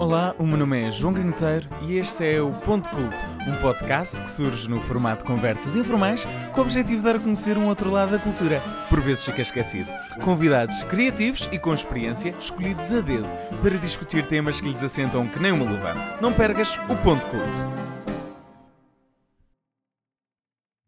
Olá, o meu nome é João Ganheteiro e este é o Ponto Culto, um podcast que surge no formato de conversas informais com o objetivo de dar a conhecer um outro lado da cultura, por vezes fica esquecido. Convidados criativos e com experiência, escolhidos a dedo, para discutir temas que lhes assentam que nem uma luva. Não percas o Ponto Culto.